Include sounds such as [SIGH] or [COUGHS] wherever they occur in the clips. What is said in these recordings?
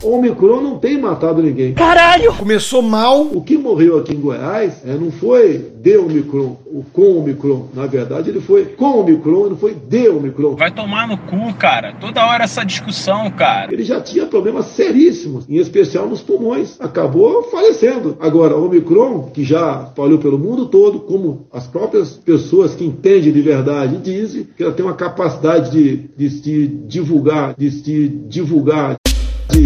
O Omicron não tem matado ninguém. Caralho! Começou mal. O que morreu aqui em Goiás é, não foi de Omicron, o com Omicron. Na verdade, ele foi com Omicron, não foi de Omicron. Vai tomar no cu, cara. Toda hora essa discussão, cara. Ele já tinha problemas seríssimos, em especial nos pulmões. Acabou falecendo. Agora, o Omicron, que já falhou pelo mundo todo, como as próprias pessoas que entendem de verdade dizem, que ela tem uma capacidade de, de se divulgar, de se divulgar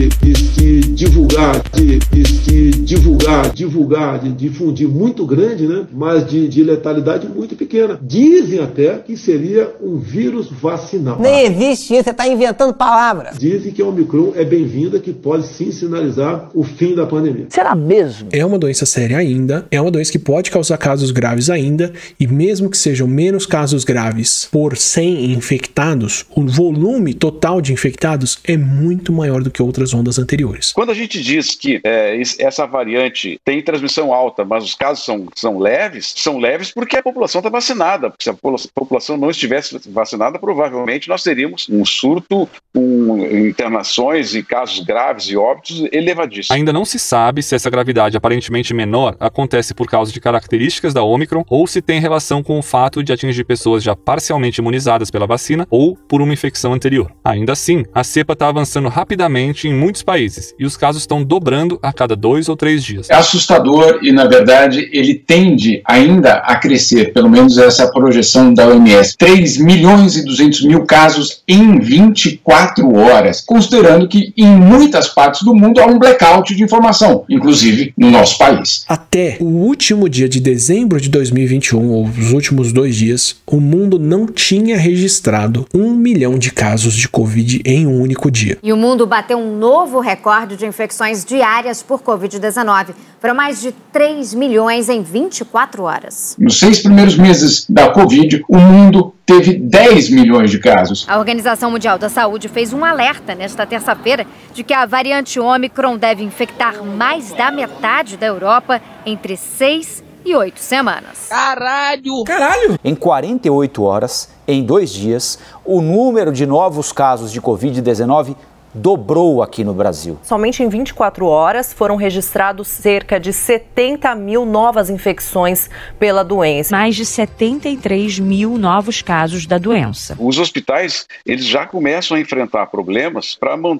de, divulgar, de, de se divulgar, divulgar, de difundir muito grande, né? mas de, de letalidade muito pequena. Dizem até que seria um vírus vacinal. Nem existe isso, você está inventando palavras. Dizem que a Omicron é bem-vinda, que pode sim sinalizar o fim da pandemia. Será mesmo? É uma doença séria ainda, é uma doença que pode causar casos graves ainda, e mesmo que sejam menos casos graves por 100 infectados, o volume total de infectados é muito maior do que outras ondas anteriores. Quando a gente diz que é, essa variante tem transmissão alta, mas os casos são, são leves, são leves porque a população está vacinada. Porque se a população não estivesse vacinada, provavelmente nós teríamos um surto com internações e casos graves e óbitos elevadíssimos. Ainda não se sabe se essa gravidade aparentemente menor acontece por causa de características da Omicron ou se tem relação com o fato de atingir pessoas já parcialmente imunizadas pela vacina ou por uma infecção anterior. Ainda assim, a cepa está avançando rapidamente em muitos países e os casos estão dobrando a cada dois ou três dias. É assustador e, na verdade, ele tende ainda a crescer, pelo menos essa projeção da OMS. 3 milhões e 200 mil casos em 24 horas, considerando que em muitas partes do mundo há um blackout de informação, inclusive no nosso país. Até o último dia de dezembro de 2021, ou os últimos dois dias, o mundo não tinha registrado um milhão de casos de Covid em um único dia. E o mundo bateu um novo recorde de infecções diárias por Covid-19. Foram mais de 3 milhões em 24 horas. Nos seis primeiros meses da Covid, o mundo teve 10 milhões de casos. A Organização Mundial da Saúde fez um alerta nesta terça-feira de que a variante Omicron deve infectar mais da metade da Europa entre 6 e 8 semanas. Caralho! Caralho! Em 48 horas, em dois dias, o número de novos casos de Covid-19 dobrou aqui no Brasil. Somente em 24 horas foram registrados cerca de 70 mil novas infecções pela doença. Mais de 73 mil novos casos da doença. Os hospitais eles já começam a enfrentar problemas para uh,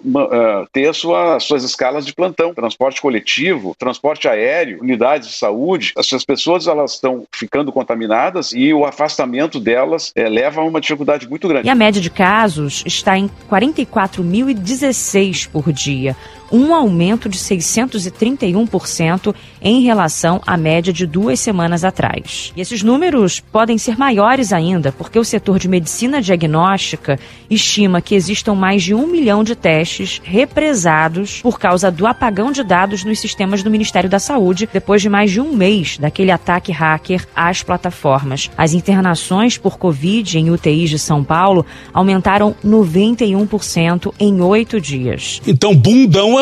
ter sua, suas escalas de plantão, transporte coletivo, transporte aéreo, unidades de saúde. Essas pessoas elas estão ficando contaminadas e o afastamento delas é, leva a uma dificuldade muito grande. E a média de casos está em 44.019 16 por dia, um aumento de 631% em relação à média de duas semanas atrás. E esses números podem ser maiores ainda, porque o setor de medicina diagnóstica estima que existam mais de um milhão de testes represados por causa do apagão de dados nos sistemas do Ministério da Saúde, depois de mais de um mês daquele ataque hacker às plataformas. As internações por Covid em UTIs de São Paulo aumentaram 91% em oito dias. Então, bundão é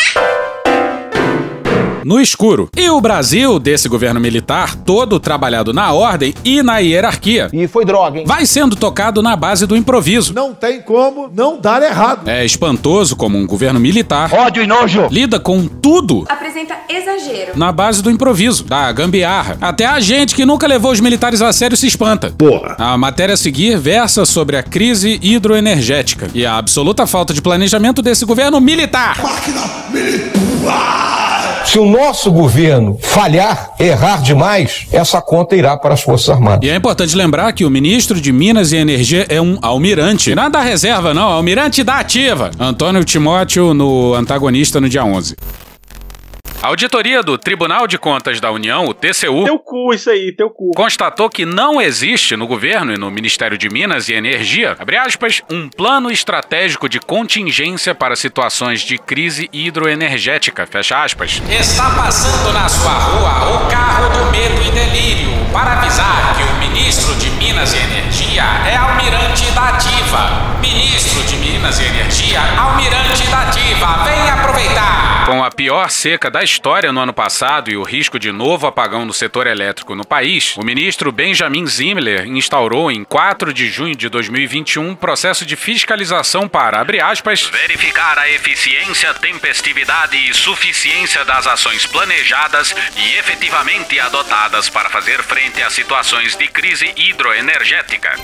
No escuro. E o Brasil, desse governo militar, todo trabalhado na ordem e na hierarquia. E foi droga, hein? Vai sendo tocado na base do improviso. Não tem como não dar errado. É espantoso como um governo militar. Ódio e nojo. Lida com tudo. Apresenta exagero. Na base do improviso, da gambiarra. Até a gente que nunca levou os militares a sério se espanta. Porra. A matéria a seguir versa sobre a crise hidroenergética e a absoluta falta de planejamento desse governo militar. Máquina militar. Se o nosso governo falhar, errar demais, essa conta irá para as Forças Armadas. E é importante lembrar que o ministro de Minas e Energia é um almirante. Nada da reserva, não, almirante da ativa. Antônio Timóteo no antagonista no dia 11. A auditoria do Tribunal de Contas da União, o TCU, Teu cu, isso aí, teu cu. constatou que não existe no governo e no Ministério de Minas e Energia, abre aspas, um plano estratégico de contingência para situações de crise hidroenergética, fecha aspas. Está passando na sua rua o carro do medo e delírio para avisar que o ministro de Minas e Energia é almirante da ativa. Ministro de Minas e Energia, almirante da ativa, vem aproveitar. Com a pior seca da história no ano passado e o risco de novo apagão no setor elétrico no país, o ministro Benjamin Zimmer instaurou em 4 de junho de 2021 um processo de fiscalização para, abre aspas, verificar a eficiência, tempestividade e suficiência das ações planejadas e efetivamente adotadas para fazer frente a situações de crise hidroenergética.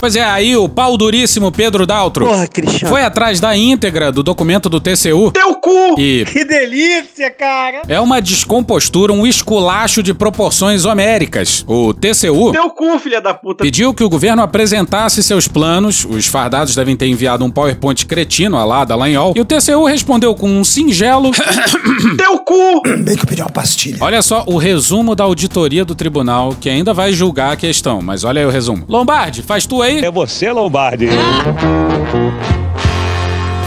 Pois é, aí o pau duríssimo Pedro Daltro Porra, Cristiano. foi atrás da íntegra do documento do TCU. Teu cu! E Que delícia, cara! é uma descompostura, um esculacho de proporções homéricas. O TCU Teu cu, filha da puta. pediu que o governo apresentasse seus planos. Os fardados devem ter enviado um PowerPoint cretino a lá da Lanhol. E o TCU respondeu com um singelo. [COUGHS] Teu cu! [COUGHS] Bem que eu pedi uma pastilha. Olha só o resumo da auditoria do tribunal, que ainda vai julgar a questão, mas olha aí o resumo. Lombardi, faz tu aí. É você, Lombardi.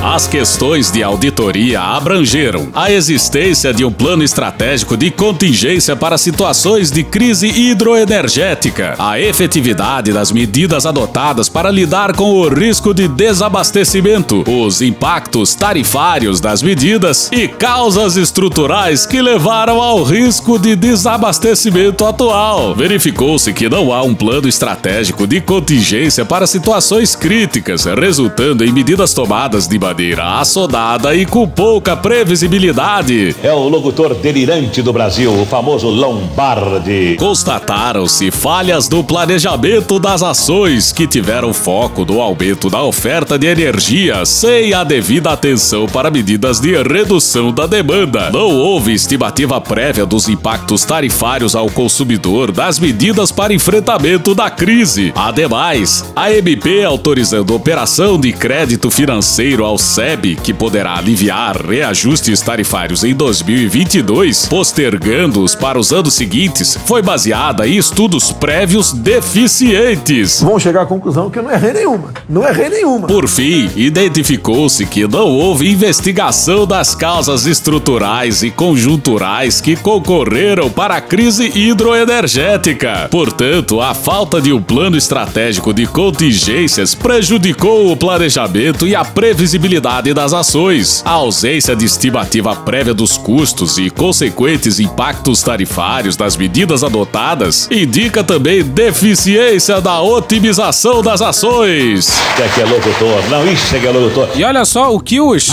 As questões de auditoria abrangeram a existência de um plano estratégico de contingência para situações de crise hidroenergética, a efetividade das medidas adotadas para lidar com o risco de desabastecimento, os impactos tarifários das medidas e causas estruturais que levaram ao risco de desabastecimento atual. Verificou-se que não há um plano estratégico de contingência para situações críticas, resultando em medidas tomadas de maneira assodada e com pouca previsibilidade. É o locutor delirante do Brasil, o famoso Lombardi. Constataram-se falhas no planejamento das ações que tiveram foco no aumento da oferta de energia sem a devida atenção para medidas de redução da demanda. Não houve estimativa prévia dos impactos tarifários ao consumidor das medidas para enfrentamento da crise. Ademais, a MP autorizando operação de crédito financeiro ao SEB, que poderá aliviar reajustes tarifários em 2022, postergando-os para os anos seguintes, foi baseada em estudos prévios deficientes. Vão chegar à conclusão que eu não errei nenhuma. Não errei nenhuma. Por fim, identificou-se que não houve investigação das causas estruturais e conjunturais que concorreram para a crise hidroenergética. Portanto, a falta de um plano estratégico de contingências prejudicou o planejamento e a previsibilidade das ações. A ausência de estimativa prévia dos custos e consequentes impactos tarifários das medidas adotadas indica também deficiência da otimização das ações. Isso aqui é locutor. Não, isso aqui é locutor. E olha só o que os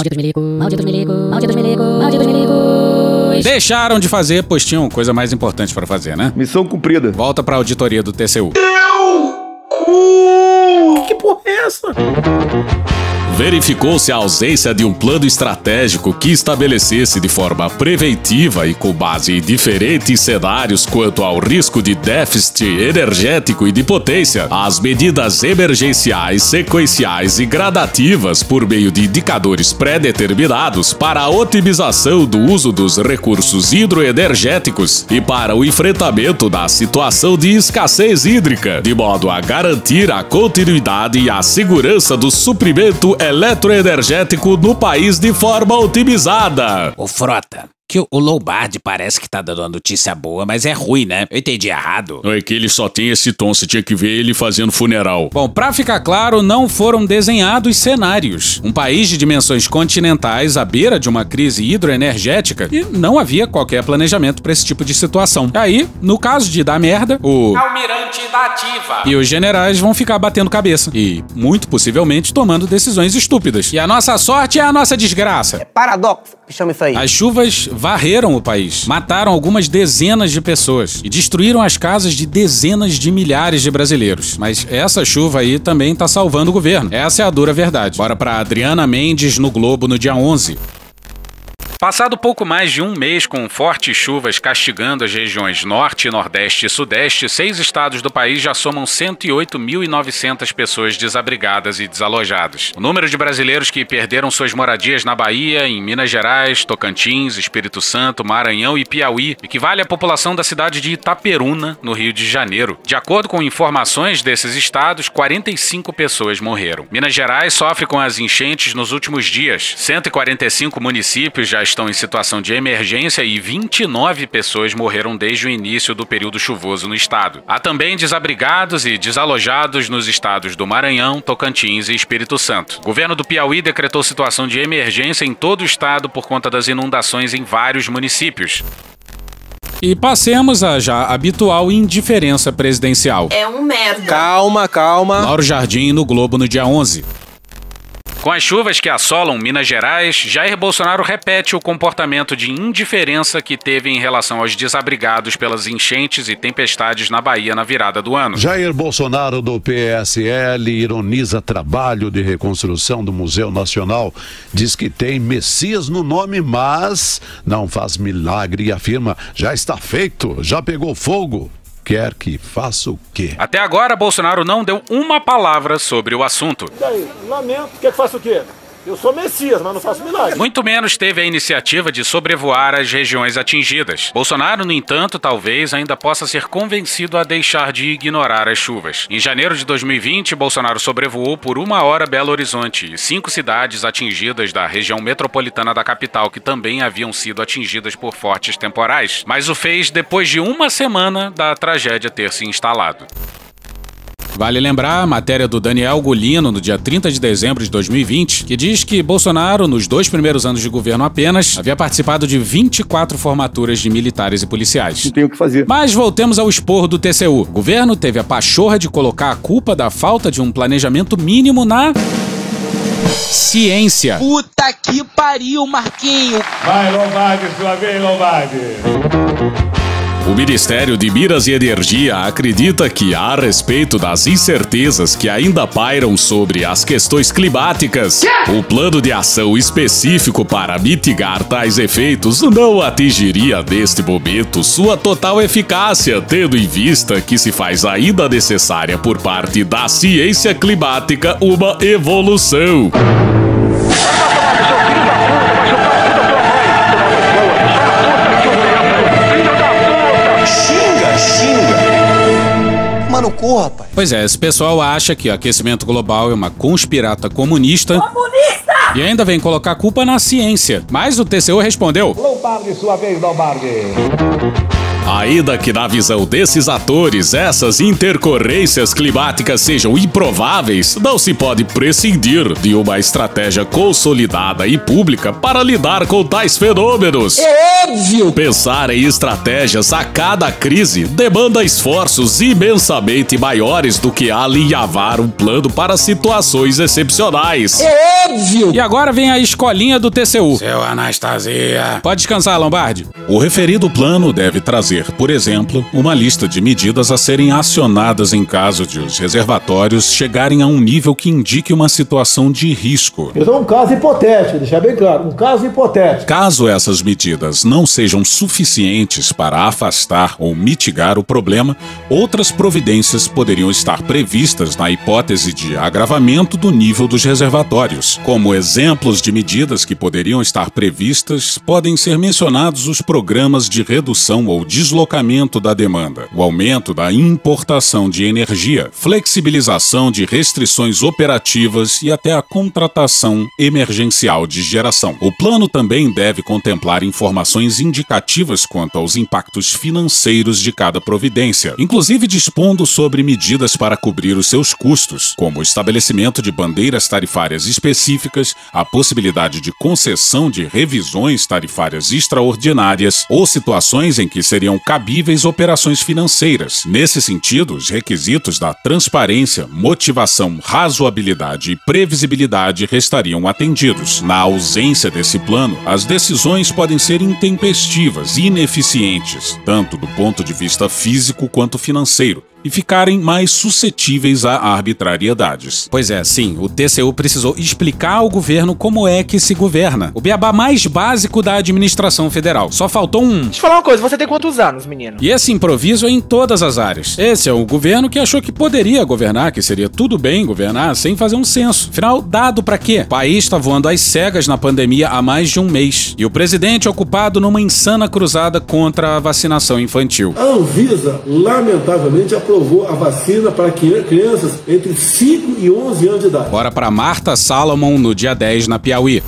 deixaram de fazer, pois tinham coisa mais importante para fazer, né? Missão cumprida. Volta pra auditoria do TCU. Que porra é essa? Verificou-se a ausência de um plano estratégico que estabelecesse de forma preventiva e com base em diferentes cenários quanto ao risco de déficit energético e de potência, as medidas emergenciais, sequenciais e gradativas por meio de indicadores pré-determinados para a otimização do uso dos recursos hidroenergéticos e para o enfrentamento da situação de escassez hídrica, de modo a garantir a continuidade e a segurança do suprimento eletroenergético no país de forma otimizada. Ô Frota, que o Lombardi parece que tá dando uma notícia boa, mas é ruim, né? Eu entendi errado. Não é que ele só tem esse tom, você tinha que ver ele fazendo funeral. Bom, pra ficar claro, não foram desenhados cenários. Um país de dimensões continentais à beira de uma crise hidroenergética e não havia qualquer planejamento pra esse tipo de situação. Aí, no caso de dar merda, o Almirante da ativa. e os generais vão ficar batendo cabeça e, muito possivelmente, tomando decisões estúpidas. E a nossa sorte é a nossa desgraça. Paradoxo, que chama isso aí. As chuvas varreram o país, mataram algumas dezenas de pessoas e destruíram as casas de dezenas de milhares de brasileiros. Mas essa chuva aí também tá salvando o governo. Essa é a dura verdade. Bora pra Adriana Mendes no Globo no dia 11. Passado pouco mais de um mês com fortes chuvas castigando as regiões Norte, Nordeste e Sudeste, seis estados do país já somam 108.900 pessoas desabrigadas e desalojadas. O número de brasileiros que perderam suas moradias na Bahia, em Minas Gerais, Tocantins, Espírito Santo, Maranhão e Piauí equivale à população da cidade de Itaperuna, no Rio de Janeiro. De acordo com informações desses estados, 45 pessoas morreram. Minas Gerais sofre com as enchentes nos últimos dias. 145 municípios já estão em situação de emergência e 29 pessoas morreram desde o início do período chuvoso no estado. Há também desabrigados e desalojados nos estados do Maranhão, Tocantins e Espírito Santo. O governo do Piauí decretou situação de emergência em todo o estado por conta das inundações em vários municípios. E passemos à já habitual indiferença presidencial. É um merda. Calma, calma. Lauro Jardim no Globo no dia 11. Com as chuvas que assolam Minas Gerais, Jair Bolsonaro repete o comportamento de indiferença que teve em relação aos desabrigados pelas enchentes e tempestades na Bahia na virada do ano. Jair Bolsonaro do PSL ironiza trabalho de reconstrução do Museu Nacional. Diz que tem Messias no nome, mas não faz milagre e afirma: já está feito, já pegou fogo. Quer que faça o quê? Até agora, Bolsonaro não deu uma palavra sobre o assunto. Daí, lamento. Quer que faça o quê? Eu sou Messias, mas não faço milagre. Muito menos teve a iniciativa de sobrevoar as regiões atingidas. Bolsonaro, no entanto, talvez ainda possa ser convencido a deixar de ignorar as chuvas. Em janeiro de 2020, Bolsonaro sobrevoou por uma hora Belo Horizonte e cinco cidades atingidas da região metropolitana da capital que também haviam sido atingidas por fortes temporais. Mas o fez depois de uma semana da tragédia ter se instalado. Vale lembrar a matéria do Daniel Golino no dia 30 de dezembro de 2020, que diz que Bolsonaro, nos dois primeiros anos de governo apenas, havia participado de 24 formaturas de militares e policiais. Não tem o que fazer. Mas voltemos ao esporro do TCU. O governo teve a pachorra de colocar a culpa da falta de um planejamento mínimo na. Ciência. Puta que pariu, Marquinho. Vai, Lombardi, sua vez, Lombardi. O Ministério de Minas e Energia acredita que, a respeito das incertezas que ainda pairam sobre as questões climáticas, o plano de ação específico para mitigar tais efeitos não atingiria neste momento sua total eficácia, tendo em vista que se faz ainda necessária por parte da ciência climática uma evolução. Cu, rapaz. Pois é, esse pessoal acha que o aquecimento global é uma conspirata comunista. Comunista! E ainda vem colocar a culpa na ciência. Mas o TCU respondeu: Lombardi, sua vez, Lombardi. Ainda que na visão desses atores essas intercorrências climáticas sejam improváveis, não se pode prescindir de uma estratégia consolidada e pública para lidar com tais fenômenos. É óbvio! Pensar em estratégias a cada crise demanda esforços imensamente maiores do que alinhavar um plano para situações excepcionais. É óbvio! E agora vem a escolinha do TCU. Seu Anastasia. Pode descansar, Lombardi. O referido plano deve trazer, por exemplo, uma lista de medidas a serem acionadas em caso de os reservatórios chegarem a um nível que indique uma situação de risco. Isso é um caso hipotético, deixar bem claro. Um caso hipotético. Caso essas medidas não sejam suficientes para afastar ou mitigar o problema, outras providências poderiam estar previstas na hipótese de agravamento do nível dos reservatórios. Como exemplos de medidas que poderiam estar previstas, podem ser mencionados os programas de redução ou deslocamento da demanda, o aumento da importação de energia, flexibilização de restrições operativas e até a contratação emergencial de geração. O plano também deve contemplar informações indicativas quanto aos impactos financeiros de cada providência, inclusive dispondo sobre medidas para cobrir os seus custos, como o estabelecimento de bandeiras tarifárias específicas, a possibilidade de concessão de revisões tarifárias extraordinárias ou situações em que seriam cabíveis operações financeiras. Nesse sentido, os requisitos da transparência, motivação, razoabilidade e previsibilidade restariam atendidos. Na ausência desse plano, as decisões podem ser intempestivas e ineficientes, tanto do ponto de vista físico quanto financeiro, e ficarem mais suscetíveis a arbitrariedades. Pois é, sim, o TCU precisou explicar ao governo como é que se governa. O beabá mais básico da administração federal. Só faltou um. Deixa eu falar uma coisa, você tem quantos anos, menino? E esse improviso é em todas as áreas. Esse é o governo que achou que poderia governar, que seria tudo bem governar sem fazer um censo. Afinal, dado para quê? O país está voando às cegas na pandemia há mais de um mês. E o presidente ocupado numa insana cruzada contra a vacinação infantil. A Anvisa, lamentavelmente, aprovou a vacina para crianças entre 5 e 11 anos de idade. Bora para Marta Salomon no dia 10 na Piauí.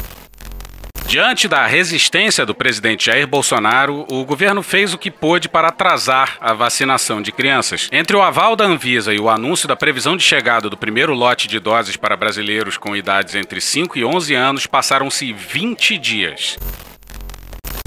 Diante da resistência do presidente Jair Bolsonaro, o governo fez o que pôde para atrasar a vacinação de crianças. Entre o aval da Anvisa e o anúncio da previsão de chegada do primeiro lote de doses para brasileiros com idades entre 5 e 11 anos, passaram-se 20 dias.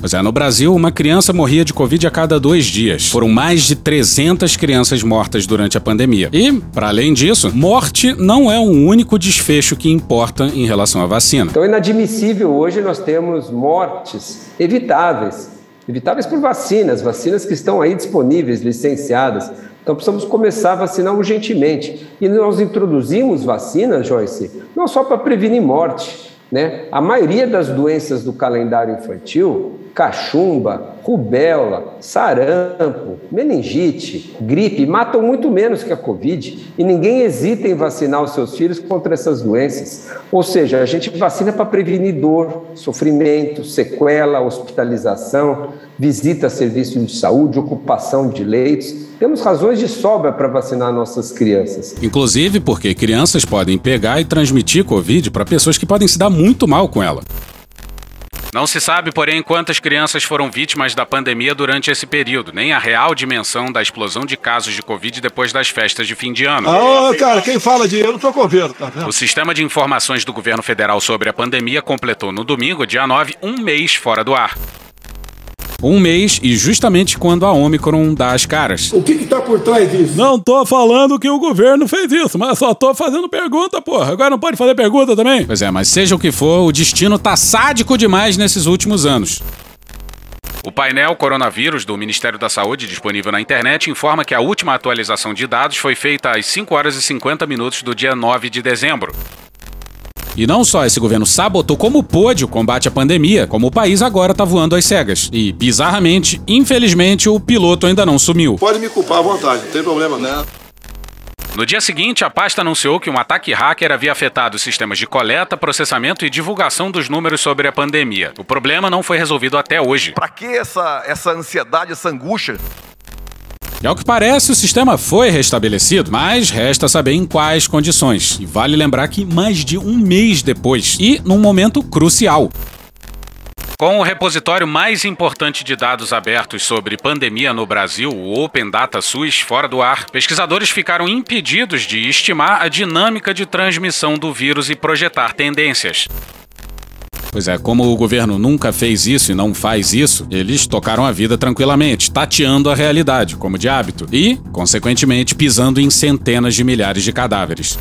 Pois é, no Brasil, uma criança morria de Covid a cada dois dias. Foram mais de 300 crianças mortas durante a pandemia. E, para além disso, morte não é o único desfecho que importa em relação à vacina. Então é inadmissível hoje nós temos mortes evitáveis. Evitáveis por vacinas, vacinas que estão aí disponíveis, licenciadas. Então precisamos começar a vacinar urgentemente. E nós introduzimos vacinas, Joyce, não só para prevenir morte. Né? A maioria das doenças do calendário infantil cachumba, rubéola, sarampo, meningite, gripe matam muito menos que a Covid e ninguém hesita em vacinar os seus filhos contra essas doenças. Ou seja, a gente vacina para prevenir dor, sofrimento, sequela, hospitalização, visita a serviços de saúde, ocupação de leitos. Temos razões de sobra para vacinar nossas crianças. Inclusive porque crianças podem pegar e transmitir Covid para pessoas que podem se dar muito mal com ela. Não se sabe, porém, quantas crianças foram vítimas da pandemia durante esse período, nem a real dimensão da explosão de casos de Covid depois das festas de fim de ano. Ah, cara, quem fala de eu não tô com governo, tá vendo? O Sistema de Informações do Governo Federal sobre a pandemia completou no domingo, dia 9, um mês fora do ar um mês e justamente quando a Omicron dá as caras. O que está por trás disso? Não tô falando que o governo fez isso, mas só tô fazendo pergunta, porra. Agora não pode fazer pergunta também? Pois é, mas seja o que for, o destino tá sádico demais nesses últimos anos. O painel Coronavírus do Ministério da Saúde, disponível na internet, informa que a última atualização de dados foi feita às 5 horas e 50 minutos do dia 9 de dezembro. E não só esse governo sabotou como pôde o combate à pandemia, como o país agora tá voando às cegas. E, bizarramente, infelizmente, o piloto ainda não sumiu. Pode me culpar à vontade, não tem problema não. No dia seguinte, a pasta anunciou que um ataque hacker havia afetado os sistemas de coleta, processamento e divulgação dos números sobre a pandemia. O problema não foi resolvido até hoje. Para que essa, essa ansiedade, essa angústia? E ao que parece, o sistema foi restabelecido, mas resta saber em quais condições. E vale lembrar que mais de um mês depois, e num momento crucial. Com o repositório mais importante de dados abertos sobre pandemia no Brasil, o Open Data SUS, fora do ar, pesquisadores ficaram impedidos de estimar a dinâmica de transmissão do vírus e projetar tendências. Pois é, como o governo nunca fez isso e não faz isso, eles tocaram a vida tranquilamente, tateando a realidade, como de hábito, e, consequentemente, pisando em centenas de milhares de cadáveres.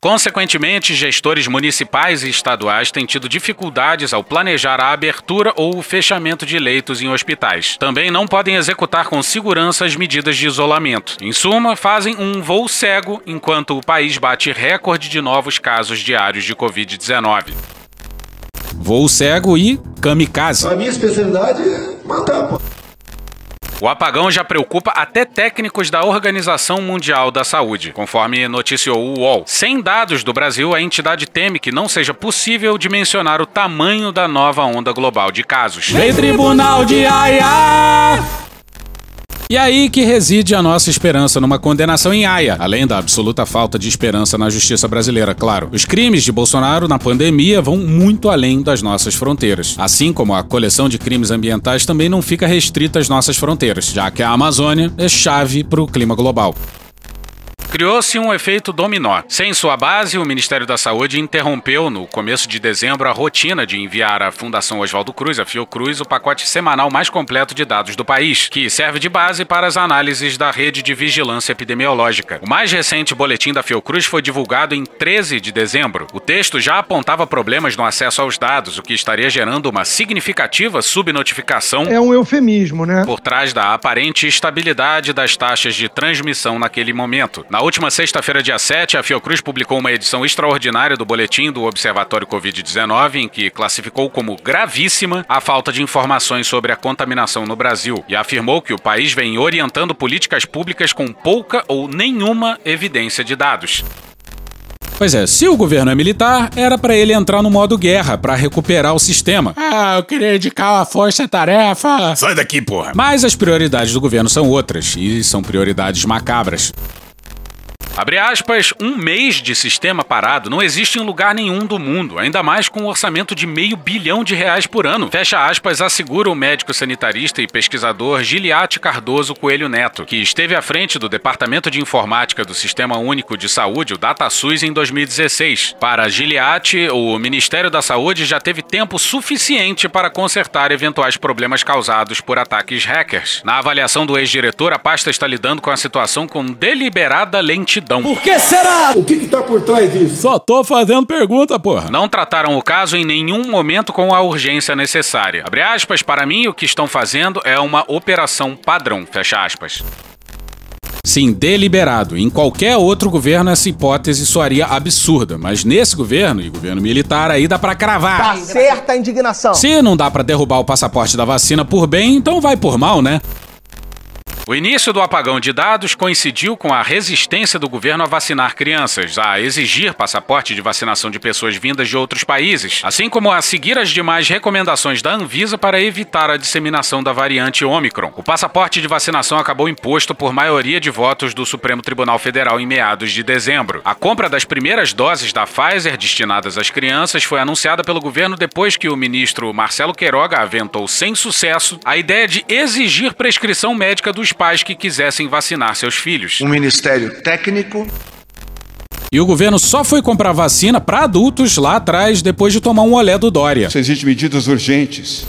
Consequentemente, gestores municipais e estaduais têm tido dificuldades ao planejar a abertura ou o fechamento de leitos em hospitais. Também não podem executar com segurança as medidas de isolamento. Em suma, fazem um voo cego enquanto o país bate recorde de novos casos diários de Covid-19 voo cego e kamikaze. A minha especialidade é matar, pô. O apagão já preocupa até técnicos da Organização Mundial da Saúde, conforme noticiou o UOL. Sem dados do Brasil, a entidade teme que não seja possível dimensionar o tamanho da nova onda global de casos. Vem Tribunal de Haia! E aí que reside a nossa esperança numa condenação em Haia, além da absoluta falta de esperança na justiça brasileira, claro. Os crimes de Bolsonaro na pandemia vão muito além das nossas fronteiras. Assim como a coleção de crimes ambientais também não fica restrita às nossas fronteiras, já que a Amazônia é chave para o clima global. Criou-se um efeito dominó. Sem sua base, o Ministério da Saúde interrompeu no começo de dezembro a rotina de enviar à Fundação Oswaldo Cruz, a Fiocruz, o pacote semanal mais completo de dados do país, que serve de base para as análises da rede de vigilância epidemiológica. O mais recente boletim da Fiocruz foi divulgado em 13 de dezembro. O texto já apontava problemas no acesso aos dados, o que estaria gerando uma significativa subnotificação. É um eufemismo, né? Por trás da aparente estabilidade das taxas de transmissão naquele momento. Na última sexta-feira, dia 7, a Fiocruz publicou uma edição extraordinária do boletim do Observatório Covid-19, em que classificou como gravíssima a falta de informações sobre a contaminação no Brasil e afirmou que o país vem orientando políticas públicas com pouca ou nenhuma evidência de dados. Pois é, se o governo é militar, era para ele entrar no modo guerra para recuperar o sistema. Ah, eu queria indicar uma força-tarefa. Sai daqui, porra. Mas as prioridades do governo são outras e são prioridades macabras. Abre aspas, um mês de sistema parado não existe em lugar nenhum do mundo, ainda mais com um orçamento de meio bilhão de reais por ano. Fecha aspas, assegura o médico sanitarista e pesquisador Giliate Cardoso Coelho Neto, que esteve à frente do Departamento de Informática do Sistema Único de Saúde, o DataSUS, em 2016. Para Giliate, o Ministério da Saúde já teve tempo suficiente para consertar eventuais problemas causados por ataques hackers. Na avaliação do ex-diretor, a pasta está lidando com a situação com deliberada lentidão. Por que será? O que está por trás disso? Só tô fazendo pergunta, porra. Não trataram o caso em nenhum momento com a urgência necessária. Abre aspas, para mim o que estão fazendo é uma operação padrão, fecha aspas. Sim, deliberado. Em qualquer outro governo essa hipótese soaria absurda, mas nesse governo e governo militar aí dá pra cravar. Tá certa a indignação. Se não dá pra derrubar o passaporte da vacina por bem, então vai por mal, né? O início do apagão de dados coincidiu com a resistência do governo a vacinar crianças, a exigir passaporte de vacinação de pessoas vindas de outros países, assim como a seguir as demais recomendações da Anvisa para evitar a disseminação da variante Omicron. O passaporte de vacinação acabou imposto por maioria de votos do Supremo Tribunal Federal em meados de dezembro. A compra das primeiras doses da Pfizer destinadas às crianças foi anunciada pelo governo depois que o ministro Marcelo Queiroga aventou sem sucesso a ideia de exigir prescrição médica dos pais que quisessem vacinar seus filhos. Um ministério técnico. E o governo só foi comprar vacina para adultos lá atrás, depois de tomar um olé do Dória. Existem medidas urgentes.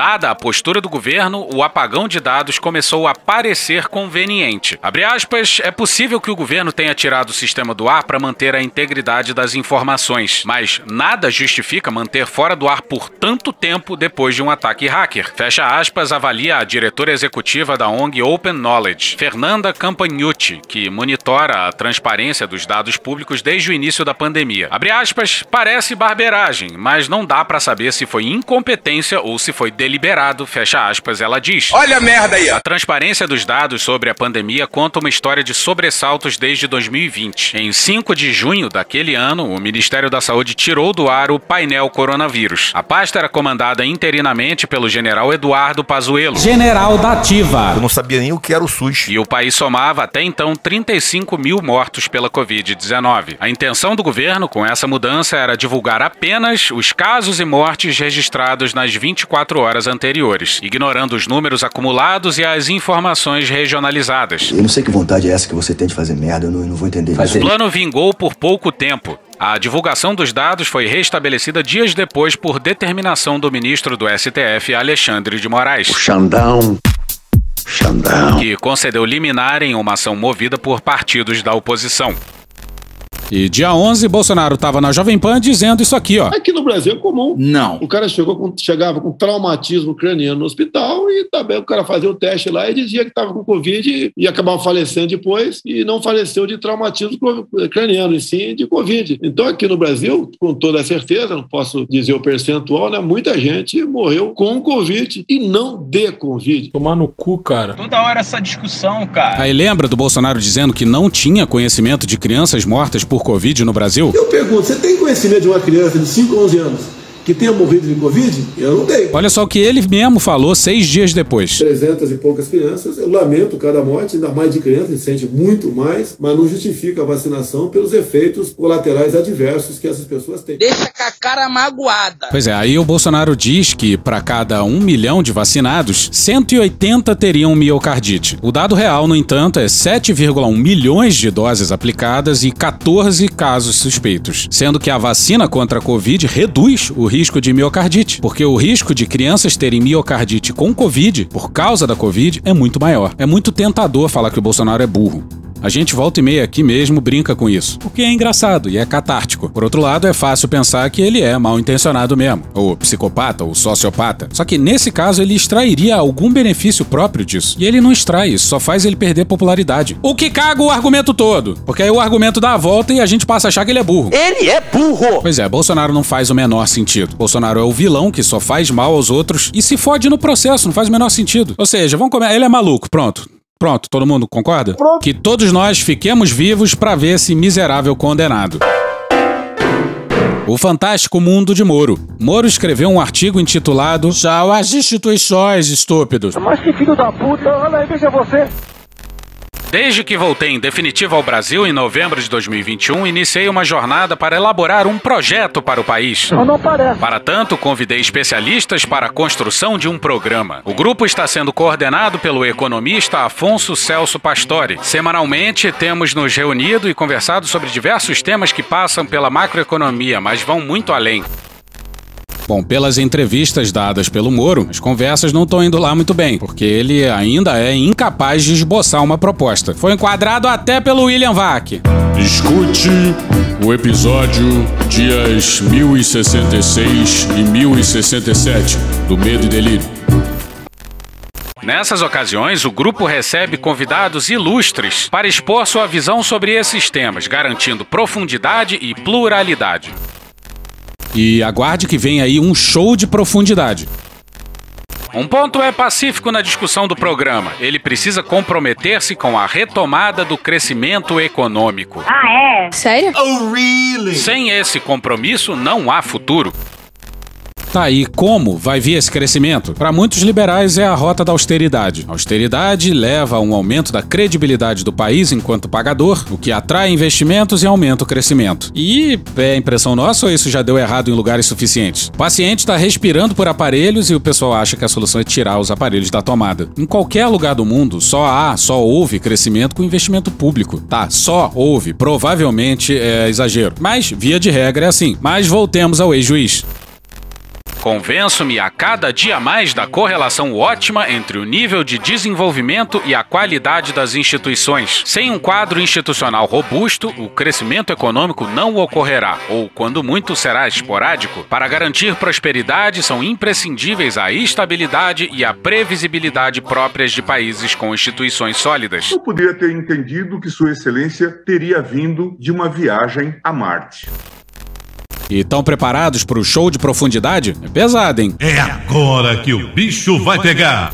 Dada a postura do governo, o apagão de dados começou a parecer conveniente. Abre aspas, é possível que o governo tenha tirado o sistema do ar para manter a integridade das informações, mas nada justifica manter fora do ar por tanto tempo depois de um ataque hacker. Fecha aspas, avalia a diretora executiva da ONG Open Knowledge, Fernanda Campagnucci, que monitora a transparência dos dados públicos desde o início da pandemia. Abre aspas, parece barbeiragem, mas não dá para saber se foi incompetência ou se foi deliberado, fecha aspas, ela diz. Olha a merda aí, ó. A transparência dos dados sobre a pandemia conta uma história de sobressaltos desde 2020. Em 5 de junho daquele ano, o Ministério da Saúde tirou do ar o painel coronavírus. A pasta era comandada interinamente pelo general Eduardo Pazuello. General da Ativa. Eu não sabia nem o que era o SUS. E o país somava até então 35 mil mortos pela Covid-19. A intenção do governo com essa mudança era divulgar apenas os casos e mortes registrados nas 24 horas anteriores, ignorando os números acumulados e as informações regionalizadas. Eu não sei que vontade é essa que você tem de fazer merda, eu não, eu não vou entender isso. O plano vingou por pouco tempo. A divulgação dos dados foi restabelecida dias depois por determinação do ministro do STF, Alexandre de Moraes. O Xandão. Xandão. Que concedeu liminar em uma ação movida por partidos da oposição. E dia 11, Bolsonaro estava na Jovem Pan dizendo isso aqui, ó. Aqui no Brasil é comum. Não. O cara chegou com, chegava com traumatismo craniano no hospital e também o cara fazia o teste lá e dizia que estava com Covid e acabava falecendo depois e não faleceu de traumatismo craniano, e sim de Covid. Então aqui no Brasil, com toda certeza, não posso dizer o percentual, né? Muita gente morreu com Covid e não de Covid. Tomar no cu, cara. Toda hora essa discussão, cara. Aí lembra do Bolsonaro dizendo que não tinha conhecimento de crianças mortas por Covid no Brasil? Eu pergunto, você tem conhecimento de uma criança de 5, 11 anos que tenha morrido de Covid? Eu não tenho. Olha só o que ele mesmo falou seis dias depois. 300 e poucas crianças, eu lamento cada morte, ainda mais de criança, a gente sente muito mais, mas não justifica a vacinação pelos efeitos colaterais adversos que essas pessoas têm. Deixa com a cara magoada. Pois é, aí o Bolsonaro diz que para cada um milhão de vacinados, 180 teriam miocardite. O dado real, no entanto, é 7,1 milhões de doses aplicadas e 14 casos suspeitos, sendo que a vacina contra a Covid reduz o risco de miocardite, porque o risco de crianças terem miocardite com Covid, por causa da Covid, é muito maior. É muito tentador falar que o Bolsonaro é burro. A gente volta e meia aqui mesmo brinca com isso, porque é engraçado e é catártico. Por outro lado, é fácil pensar que ele é mal intencionado mesmo, ou psicopata, ou sociopata. Só que nesse caso ele extrairia algum benefício próprio disso. E ele não extrai, isso só faz ele perder popularidade. O que caga o argumento todo, porque aí o argumento dá a volta e a gente passa a achar que ele é burro. Ele é burro! Pois é, Bolsonaro não faz o menor sentido. Bolsonaro é o vilão que só faz mal aos outros e se fode no processo, não faz o menor sentido. Ou seja, vamos comer, ele é maluco, pronto. Pronto, todo mundo concorda? Pronto. Que todos nós fiquemos vivos para ver esse miserável condenado. O Fantástico Mundo de Moro. Moro escreveu um artigo intitulado Tchau às instituições, estúpidos. Mas que filho da puta, olha aí, veja você. Desde que voltei em definitivo ao Brasil em novembro de 2021, iniciei uma jornada para elaborar um projeto para o país. Para tanto, convidei especialistas para a construção de um programa. O grupo está sendo coordenado pelo economista Afonso Celso Pastore. Semanalmente, temos nos reunido e conversado sobre diversos temas que passam pela macroeconomia, mas vão muito além. Bom, pelas entrevistas dadas pelo Moro, as conversas não estão indo lá muito bem, porque ele ainda é incapaz de esboçar uma proposta. Foi enquadrado até pelo William Vac. Escute o episódio dias 1066 e 1067 do Medo e Delírio. Nessas ocasiões, o grupo recebe convidados ilustres para expor sua visão sobre esses temas, garantindo profundidade e pluralidade. E aguarde que vem aí um show de profundidade. Um ponto é pacífico na discussão do programa. Ele precisa comprometer-se com a retomada do crescimento econômico. Ah, é? Sério? Oh, really? Sem esse compromisso, não há futuro. Tá, e como vai vir esse crescimento? Para muitos liberais é a rota da austeridade. A austeridade leva a um aumento da credibilidade do país enquanto pagador, o que atrai investimentos e aumenta o crescimento. E é impressão nossa ou isso já deu errado em lugares suficientes? O paciente está respirando por aparelhos e o pessoal acha que a solução é tirar os aparelhos da tomada. Em qualquer lugar do mundo, só há, só houve crescimento com investimento público. Tá, só houve. Provavelmente é exagero. Mas, via de regra, é assim. Mas voltemos ao ex-juiz. Convenço-me a cada dia mais da correlação ótima entre o nível de desenvolvimento e a qualidade das instituições. Sem um quadro institucional robusto, o crescimento econômico não ocorrerá, ou, quando muito, será esporádico. Para garantir prosperidade, são imprescindíveis a estabilidade e a previsibilidade próprias de países com instituições sólidas. Eu poderia ter entendido que Sua Excelência teria vindo de uma viagem a Marte. E estão preparados para o show de profundidade? É pesado, hein? É agora que o bicho vai pegar.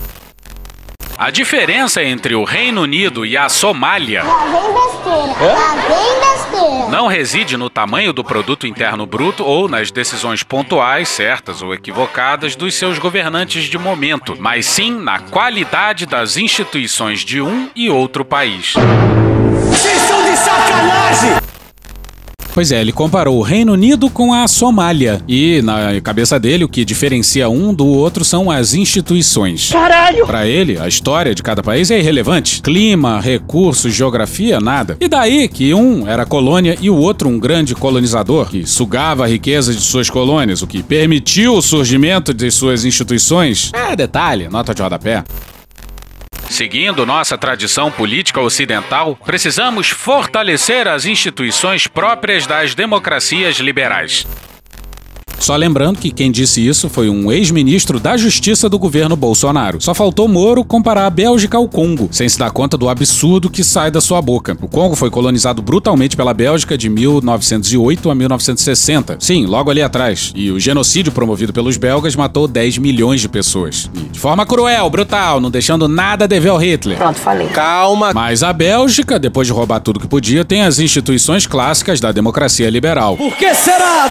A diferença entre o Reino Unido e a Somália não reside no tamanho do produto interno bruto ou nas decisões pontuais, certas ou equivocadas, dos seus governantes de momento, mas sim na qualidade das instituições de um e outro país. Vocês são de sacanagem! Pois é, ele comparou o Reino Unido com a Somália. E, na cabeça dele, o que diferencia um do outro são as instituições. Caralho! Para ele, a história de cada país é irrelevante. Clima, recursos, geografia, nada. E daí que um era colônia e o outro um grande colonizador, que sugava a riqueza de suas colônias, o que permitiu o surgimento de suas instituições. É detalhe, nota de rodapé. Seguindo nossa tradição política ocidental, precisamos fortalecer as instituições próprias das democracias liberais. Só lembrando que quem disse isso foi um ex-ministro da Justiça do governo Bolsonaro. Só faltou Moro comparar a Bélgica ao Congo, sem se dar conta do absurdo que sai da sua boca. O Congo foi colonizado brutalmente pela Bélgica de 1908 a 1960. Sim, logo ali atrás. E o genocídio promovido pelos belgas matou 10 milhões de pessoas. E de forma cruel, brutal, não deixando nada a dever ao Hitler. Pronto, falei. Calma. Mas a Bélgica, depois de roubar tudo que podia, tem as instituições clássicas da democracia liberal. Por que será?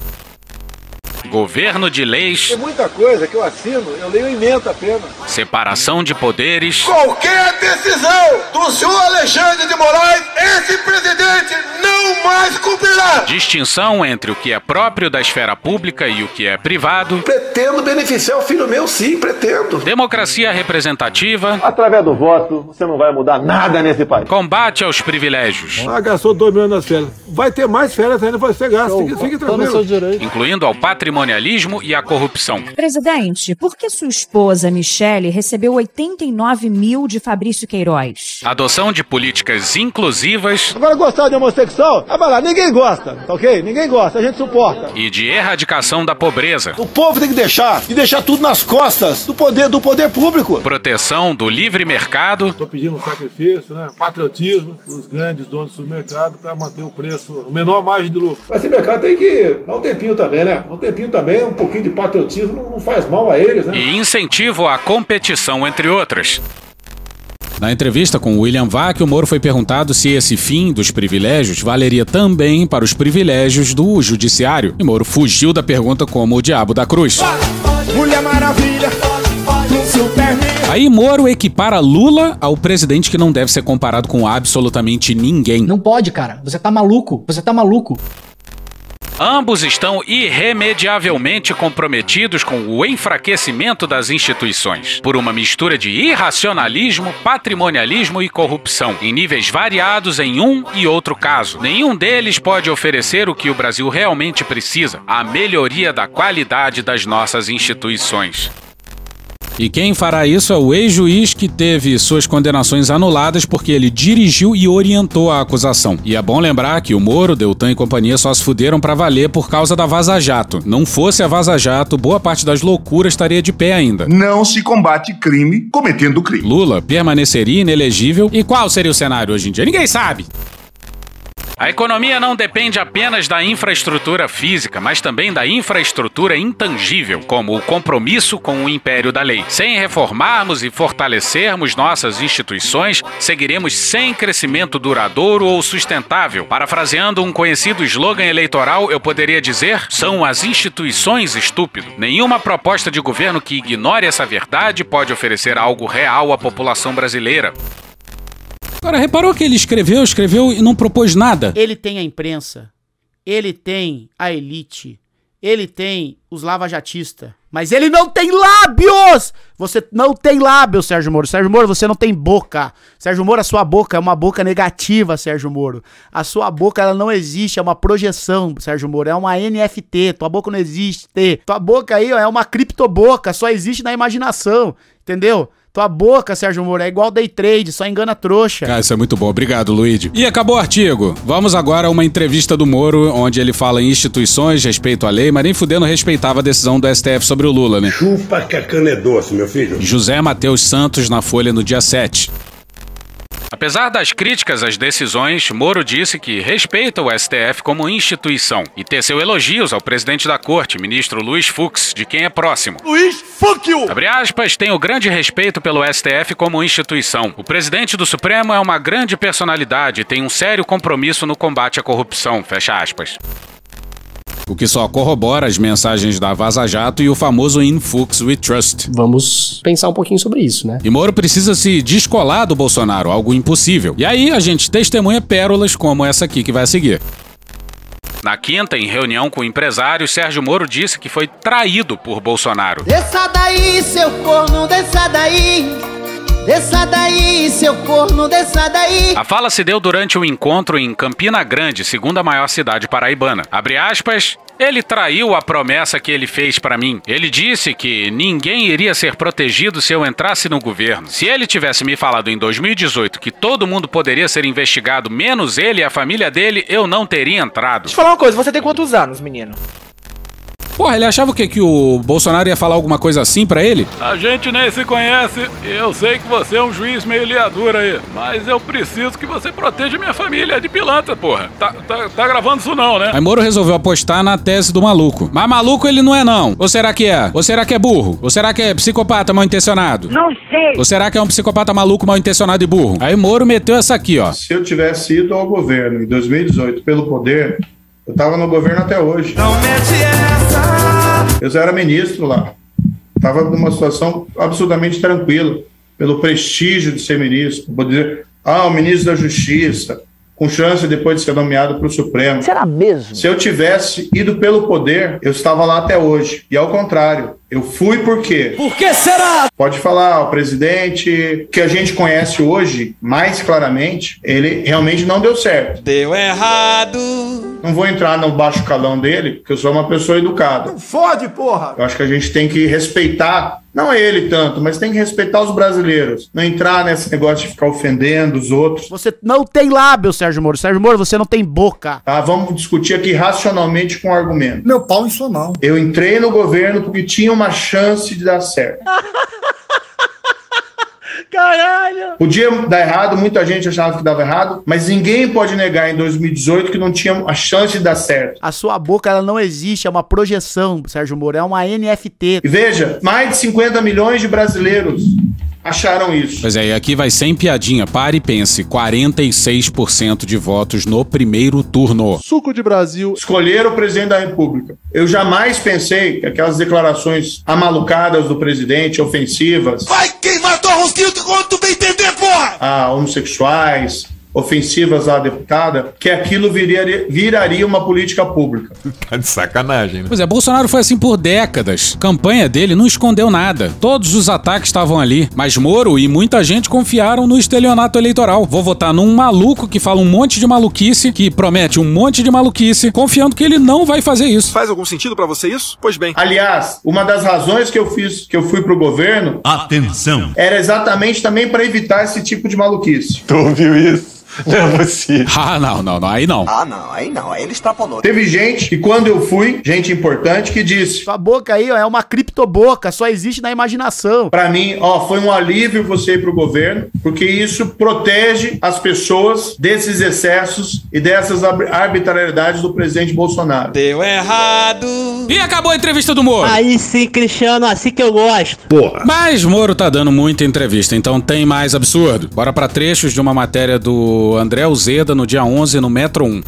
Governo de leis, Tem muita coisa que eu assino, eu leio emenda apenas. separação de poderes, Qualquer decisão do senhor Alexandre de Moraes, esse presidente não mais cumprirá. distinção entre o que é próprio da esfera pública e o que é privado, Pretendo beneficiar o filho meu, sim, pretendo. democracia representativa, Através do voto, você não vai mudar nada nesse país. combate aos privilégios, Ah, gastou 2 milhões nas férias. Vai ter mais férias ainda para ser gasto. Fique, fique tranquilo. incluindo ao patrimonialismo e à corrupção. Presidente, por que sua esposa, Michele, recebeu 89 mil de Fabrício Queiroz? Adoção de políticas inclusivas Agora, gostar de homossexual, ah, vai lá, ninguém gosta, tá ok? Ninguém gosta, a gente suporta. e de erradicação da pobreza, O povo tem que deixar, e deixar tudo nas costas do poder, do poder público. proteção do livre mercado, Estou pedindo um sacrifício, né? patriotismo dos grandes donos do supermercado para manter o preço, o menor margem de lucro. Mas esse mercado tem que dar um tempinho também, né? Um tempinho também, um pouquinho de patriotismo não, faz mal a eles, né? e incentivo à competição, entre outras. Na entrevista com William Vac, o Moro foi perguntado se esse fim dos privilégios valeria também para os privilégios do judiciário. E Moro fugiu da pergunta como o diabo da cruz. Mulher Maravilha, Superman. Aí Moro equipara Lula ao presidente que não deve ser comparado com absolutamente ninguém. Não pode, cara. Você tá maluco. Você tá maluco. Ambos estão irremediavelmente comprometidos com o enfraquecimento das instituições, por uma mistura de irracionalismo, patrimonialismo e corrupção, em níveis variados em um e outro caso. Nenhum deles pode oferecer o que o Brasil realmente precisa: a melhoria da qualidade das nossas instituições. E quem fará isso é o ex-juiz que teve suas condenações anuladas porque ele dirigiu e orientou a acusação. E é bom lembrar que o Moro, Deltan e companhia só se fuderam pra valer por causa da Vaza Jato. Não fosse a Vaza Jato, boa parte das loucuras estaria de pé ainda. Não se combate crime cometendo crime. Lula permaneceria inelegível. E qual seria o cenário hoje em dia? Ninguém sabe. A economia não depende apenas da infraestrutura física, mas também da infraestrutura intangível, como o compromisso com o império da lei. Sem reformarmos e fortalecermos nossas instituições, seguiremos sem crescimento duradouro ou sustentável. Parafraseando um conhecido slogan eleitoral, eu poderia dizer: são as instituições estúpido. Nenhuma proposta de governo que ignore essa verdade pode oferecer algo real à população brasileira. Agora, reparou que ele escreveu, escreveu e não propôs nada? Ele tem a imprensa, ele tem a elite, ele tem os lavajatistas, mas ele não tem lábios! Você não tem lábios, Sérgio Moro. Sérgio Moro, você não tem boca. Sérgio Moro, a sua boca é uma boca negativa, Sérgio Moro. A sua boca, ela não existe, é uma projeção, Sérgio Moro. É uma NFT, tua boca não existe. Tua boca aí ó, é uma criptoboca, só existe na imaginação, entendeu? Tua boca, Sérgio Moro, é igual day trade, só engana trouxa. Ah, isso é muito bom. Obrigado, Luigi. E acabou o artigo. Vamos agora a uma entrevista do Moro, onde ele fala em instituições, respeito à lei, mas nem fudendo respeitava a decisão do STF sobre o Lula, né? Chupa que a cana é doce, meu filho. José Matheus Santos na Folha no dia 7. Apesar das críticas às decisões, Moro disse que respeita o STF como instituição e teceu elogios ao presidente da corte, ministro Luiz Fux, de quem é próximo. Luiz, you! Abre aspas, tenho grande respeito pelo STF como instituição. O presidente do Supremo é uma grande personalidade e tem um sério compromisso no combate à corrupção. Fecha aspas. O que só corrobora as mensagens da Vaza Jato e o famoso In Fux We Trust. Vamos pensar um pouquinho sobre isso, né? E Moro precisa se descolar do Bolsonaro, algo impossível. E aí a gente testemunha pérolas como essa aqui que vai seguir. Na quinta, em reunião com empresários, Sérgio Moro disse que foi traído por Bolsonaro. Desça daí, seu corno, desça daí. Desça daí, seu corno, desça daí. A fala se deu durante um encontro em Campina Grande, segunda maior cidade paraibana. Abre aspas. Ele traiu a promessa que ele fez para mim. Ele disse que ninguém iria ser protegido se eu entrasse no governo. Se ele tivesse me falado em 2018 que todo mundo poderia ser investigado, menos ele e a família dele, eu não teria entrado. Deixa eu falar uma coisa, você tem quantos anos, menino? Porra, ele achava o quê? Que o Bolsonaro ia falar alguma coisa assim pra ele? A gente nem se conhece e eu sei que você é um juiz meio liadura aí, mas eu preciso que você proteja minha família de pilantra, porra. Tá, tá, tá gravando isso não, né? Aí Moro resolveu apostar na tese do maluco. Mas maluco ele não é não. Ou será que é? Ou será que é burro? Ou será que é psicopata mal intencionado? Não sei. Ou será que é um psicopata maluco mal intencionado e burro? Aí Moro meteu essa aqui, ó. Se eu tivesse ido ao governo em 2018 pelo poder, eu tava no governo até hoje. Não mete essa, Eu já era ministro lá. Estava numa situação absolutamente tranquila, pelo prestígio de ser ministro. Vou dizer, ah, o ministro da Justiça, com chance depois de ser nomeado para o Supremo. Será mesmo? Se eu tivesse ido pelo poder, eu estava lá até hoje. E ao contrário, eu fui por quê? Por que será? Pode falar, o presidente que a gente conhece hoje, mais claramente, ele realmente não deu certo. Deu errado. Não vou entrar no baixo calão dele, porque eu sou uma pessoa educada. Fode, porra! Eu acho que a gente tem que respeitar, não ele tanto, mas tem que respeitar os brasileiros. Não entrar nesse negócio de ficar ofendendo os outros. Você não tem lábio, Sérgio Moro. Sérgio Moro, você não tem boca. Tá, vamos discutir aqui racionalmente com argumento. Meu pau em sua mão. Eu entrei no governo porque tinha uma chance de dar certo. [LAUGHS] Caralho! Podia dar errado, muita gente achava que dava errado, mas ninguém pode negar em 2018 que não tinha a chance de dar certo. A sua boca, ela não existe, é uma projeção, Sérgio Moro, é uma NFT. E veja, mais de 50 milhões de brasileiros acharam isso. Pois é, e aqui vai sem piadinha. Pare e pense: 46% de votos no primeiro turno. Suco de Brasil. Escolher o presidente da República. Eu jamais pensei que aquelas declarações amalucadas do presidente, ofensivas, Vai queimar tua rosquinha quando tu bem entender, porra! a homossexuais, ofensivas à deputada, que aquilo viraria, viraria uma política pública. [LAUGHS] Tá de sacanagem, né? Pois é, Bolsonaro foi assim por décadas. A campanha dele não escondeu nada. Todos os ataques estavam ali. Mas Moro e muita gente confiaram no estelionato eleitoral. Vou votar num maluco que fala um monte de maluquice, que promete um monte de maluquice, confiando que ele não vai fazer isso. Faz algum sentido pra você isso? Pois bem. Aliás, uma das razões que eu fiz, que eu fui pro governo, Atenção! era exatamente também para evitar esse tipo de maluquice. Tu ouviu isso? [LAUGHS] Não é possível. [LAUGHS] Ah, não, não, não, aí não. Ah, não, aí não, aí ele extrapolou. Teve gente que quando eu fui, gente importante, que disse: Sua boca aí, ó, é uma criptoboca, só existe na imaginação. Pra mim, ó, foi um alívio você ir pro governo, porque isso protege as pessoas desses excessos e dessas ar- arbitrariedades do presidente Bolsonaro. Deu errado. E acabou a entrevista do Moro. Aí sim, Cristiano, assim que eu gosto. Porra. Mas Moro tá dando muita entrevista, então tem mais absurdo. Bora pra trechos de uma matéria do André Uzeda no dia 11 no Metro 1.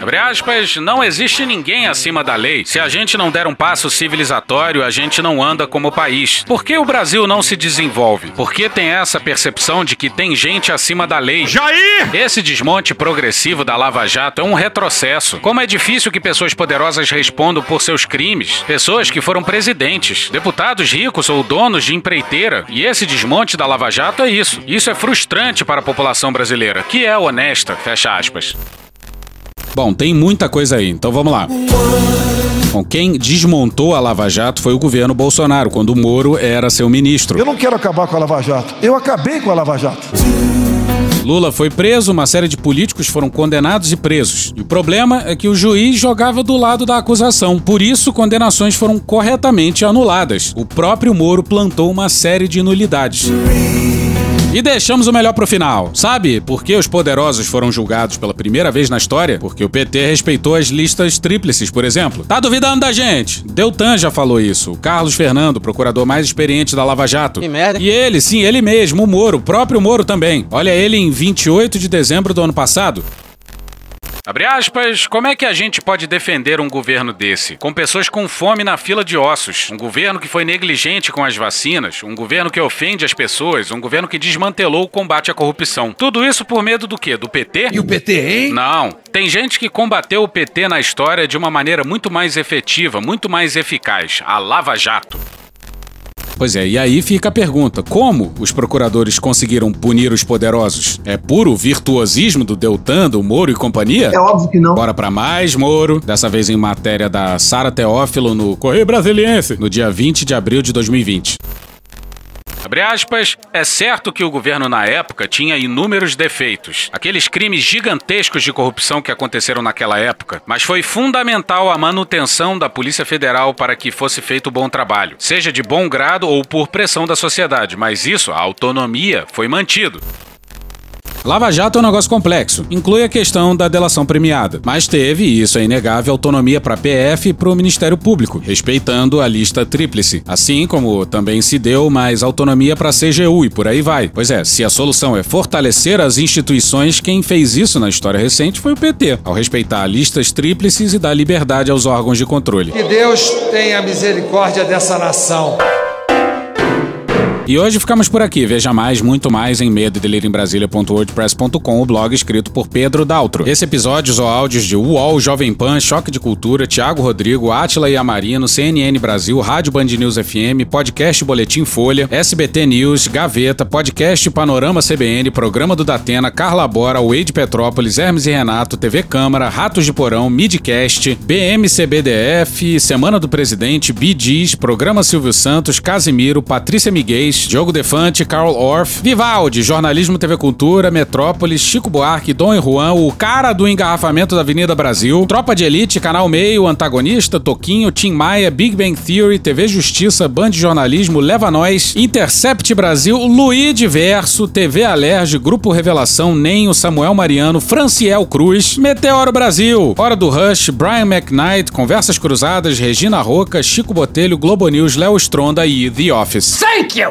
Abre aspas, não existe ninguém acima da lei. Se a gente não der um passo civilizatório, a gente não anda como país. Por que o Brasil não se desenvolve? Por que tem essa percepção de que tem gente acima da lei? Jair! Esse desmonte progressivo da Lava Jato é um retrocesso. Como é difícil que pessoas poderosas respondam por seus crimes. Pessoas que foram presidentes, deputados ricos ou donos de empreiteira. E esse desmonte da Lava Jato é isso. Isso é frustrante para a população brasileira, que é honesta, fecha aspas. Bom, tem muita coisa aí, então vamos lá. Bom, quem desmontou a Lava Jato foi o governo Bolsonaro, quando o Moro era seu ministro. Eu não quero acabar com a Lava Jato. Eu acabei com a Lava Jato. Lula foi preso, uma série de políticos foram condenados e presos. E o problema é que o juiz jogava do lado da acusação. Por isso, condenações foram corretamente anuladas. O próprio Moro plantou uma série de nulidades. E deixamos o melhor pro final. Sabe por que os poderosos foram julgados pela primeira vez na história? Porque o PT respeitou as listas tríplices, por exemplo. Tá duvidando da gente? Deltan já falou isso. O Carlos Fernando, procurador mais experiente da Lava Jato. Que merda. E ele, sim, ele mesmo, o Moro, o próprio Moro também. Olha ele em 28 de dezembro do ano passado. Abre aspas, como é que a gente pode defender um governo desse? Com pessoas com fome na fila de ossos, um governo que foi negligente com as vacinas, um governo que ofende as pessoas, um governo que desmantelou o combate à corrupção. Tudo isso por medo do quê? Do PT? E o PT, hein? Não. Tem gente que combateu o PT na história de uma maneira muito mais efetiva, muito mais eficaz, a Lava Jato. Pois é, e aí fica a pergunta: como os procuradores conseguiram punir os poderosos? É puro virtuosismo do Deltan, do Moro e companhia? É óbvio que não. Bora pra mais, Moro. Dessa vez em matéria da Sara Teófilo no Correio Brasiliense, no dia 20 de abril de 2020. Aspas, é certo que o governo na época tinha inúmeros defeitos, aqueles crimes gigantescos de corrupção que aconteceram naquela época, mas foi fundamental a manutenção da Polícia Federal para que fosse feito bom trabalho, seja de bom grado ou por pressão da sociedade, mas isso, a autonomia, foi mantido. Lava Jato é um negócio complexo, inclui a questão da delação premiada, mas teve, e isso é inegável, autonomia para a PF e para o Ministério Público, respeitando a lista tríplice, assim como também se deu mais autonomia para a CGU e por aí vai. Pois é, se a solução é fortalecer as instituições, quem fez isso na história recente foi o PT, ao respeitar listas tríplices e dar liberdade aos órgãos de controle. Que Deus tenha misericórdia dessa nação. E hoje ficamos por aqui. Veja mais, muito mais em medo o blog escrito por Pedro Daltro. Esse episódio ou áudios de UOL, Jovem Pan, Choque de Cultura, Tiago Rodrigo, Atila e Amarino, CNN Brasil, Rádio Band News FM, Podcast Boletim Folha, SBT News, Gaveta, Podcast Panorama CBN, Programa do Datena, Carla Bora, Wade Petrópolis, Hermes e Renato, TV Câmara, Ratos de Porão, Midcast, BMCBDF, Semana do Presidente, Bidis, Programa Silvio Santos, Casimiro, Patrícia Miguel, Diogo Defante, Carl Orff, Vivaldi, Jornalismo TV Cultura, Metrópolis, Chico Buarque, Dom e Juan, o cara do engarrafamento da Avenida Brasil, Tropa de Elite, Canal Meio, Antagonista, Toquinho, Tim Maia, Big Bang Theory, TV Justiça, Band Jornalismo, Leva Nós, Intercept Brasil, Luí Diverso, TV Alerge, Grupo Revelação, Nenho, Samuel Mariano, Franciel Cruz, Meteoro Brasil, Hora do Rush, Brian McKnight, Conversas Cruzadas, Regina Roca, Chico Botelho, Globo News, Léo Stronda e The Office. Thank you!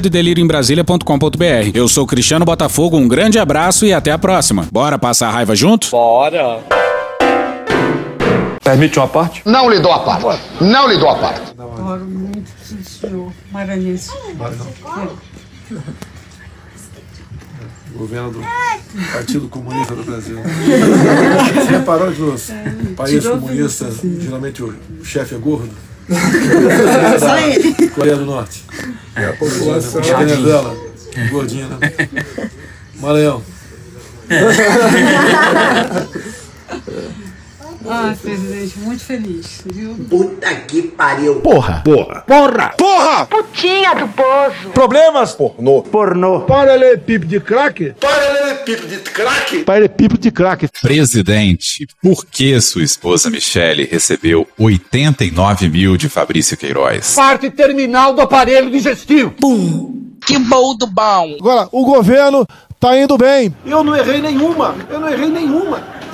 e delírio em Brasília.com.br. Eu sou Cristiano Botafogo, um grande abraço e até a próxima. Bora passar a raiva junto? Bora! Permite uma parte? Não lhe dou a parte. Não lhe dou a parte. Oro muito do senhor Maranhense. Governo do Partido Comunista do Brasil. [LAUGHS] Você reparou que nos países tirou comunistas, geralmente o, o chefe é gordo? Só ele. Coreia do Norte. É, a população. Venezuela, gordinha, né? Maranhão. [LAUGHS] Ah, presidente, muito feliz, viu? Puta que pariu. Porra. Porra. Porra. Porra. Putinha do poço. Problemas? Pornô. Pornô. Paralelepípedo de craque? Paralelepípedo de craque? Paralelepípedo de craque. Presidente, por que sua esposa Michele recebeu 89 mil de Fabrício Queiroz? Parte terminal do aparelho digestivo. Pum. Que bom do bom. Agora, o governo tá indo bem. Eu não errei nenhuma. Eu não errei nenhuma.